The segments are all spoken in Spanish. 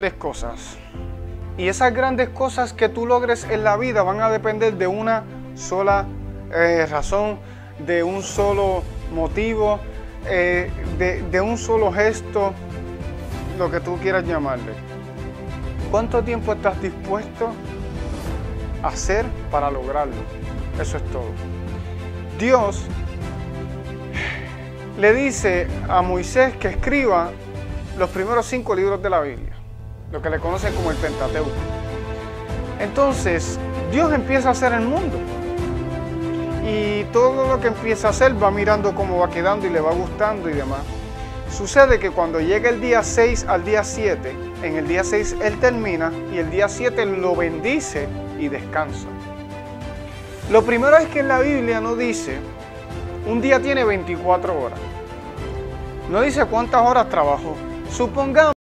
grandes cosas. Y esas grandes cosas que tú logres en la vida van a depender de una sola eh, razón, de un solo motivo, eh, de, de un solo gesto, lo que tú quieras llamarle. ¿Cuánto tiempo estás dispuesto a hacer para lograrlo? Eso es todo. Dios le dice a Moisés que escriba los primeros cinco libros de la Biblia, lo que le conocen como el Pentateuco. Entonces, Dios empieza a hacer el mundo. Y todo lo que empieza a hacer va mirando cómo va quedando y le va gustando y demás. Sucede que cuando llega el día 6 al día 7, en el día 6 Él termina y el día 7 lo bendice y descansa. Lo primero es que en la Biblia no dice, un día tiene 24 horas. No dice cuántas horas trabajó. Supongamos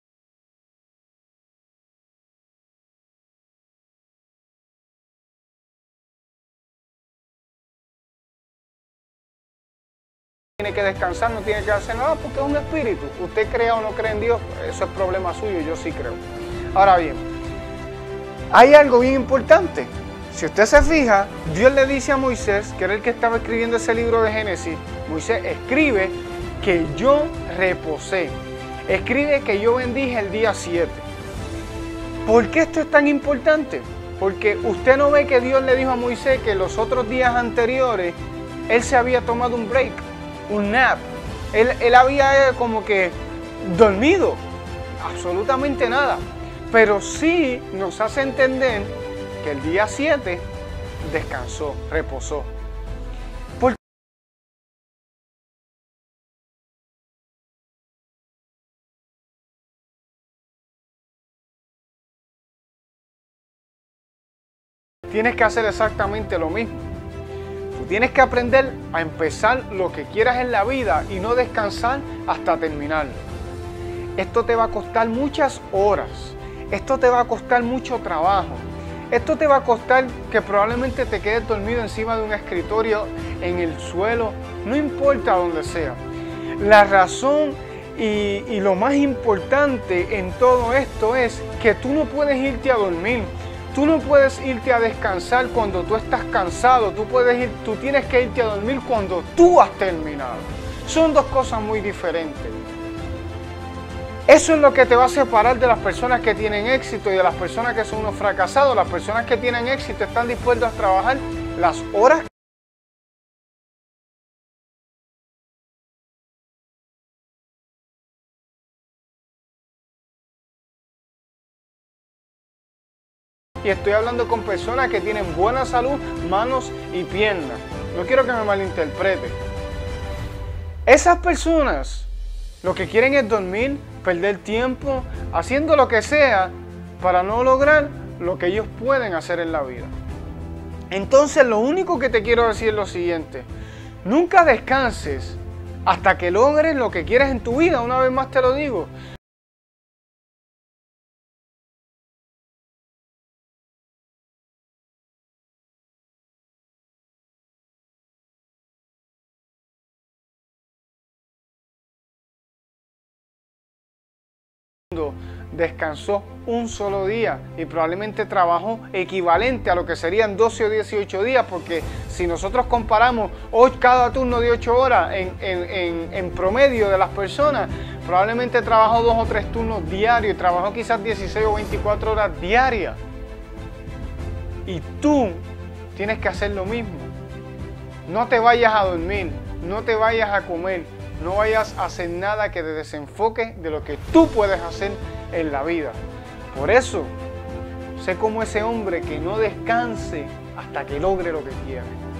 tiene que descansar, no tiene que hacer nada porque es un espíritu. Usted crea o no cree en Dios, eso es problema suyo, yo sí creo. Ahora bien, hay algo bien importante. Si usted se fija, Dios le dice a Moisés, que era el que estaba escribiendo ese libro de Génesis, Moisés escribe que yo reposé. Escribe que yo bendije el día 7. ¿Por qué esto es tan importante? Porque usted no ve que Dios le dijo a Moisés que los otros días anteriores él se había tomado un break, un nap. Él, él había eh, como que dormido, absolutamente nada. Pero sí nos hace entender que el día 7 descansó, reposó. ¿Por Tienes que hacer exactamente lo mismo. Tienes que aprender a empezar lo que quieras en la vida y no descansar hasta terminarlo. Esto te va a costar muchas horas. Esto te va a costar mucho trabajo. Esto te va a costar que probablemente te quedes dormido encima de un escritorio, en el suelo, no importa donde sea. La razón y, lo más importante en todo esto es que tú no puedes irte a dormir. Tú no puedes irte a descansar cuando tú estás cansado. Tú, puedes ir, tú tienes que irte a dormir cuando tú has terminado. Son dos cosas muy diferentes. Eso es lo que te va a separar de las personas que tienen éxito y de las personas que son unos fracasados. Las personas que tienen éxito están dispuestas a trabajar las horas Y estoy hablando con personas que tienen buena salud, manos y piernas. No quiero que me malinterprete. Esas personas lo que quieren es dormir, perder tiempo, haciendo lo que sea para no lograr lo que ellos pueden hacer en la vida. Entonces lo único que te quiero decir es lo siguiente. Nunca descanses hasta que logres lo que quieres en tu vida. Una vez más te lo digo. Descansó un solo día y probablemente trabajó equivalente a lo que serían 12 o 18 días, porque si nosotros comparamos cada turno de 8 horas en, promedio de las personas, probablemente trabajó dos o tres turnos diarios trabajó quizás 16 o 24 horas diarias. Y tú tienes que hacer lo mismo. No te vayas a dormir, no te vayas a comer, no vayas a hacer nada que te desenfoque de lo que tú puedes hacer en la vida. Por eso, sé como ese hombre que no descanse hasta que logre lo que quiere.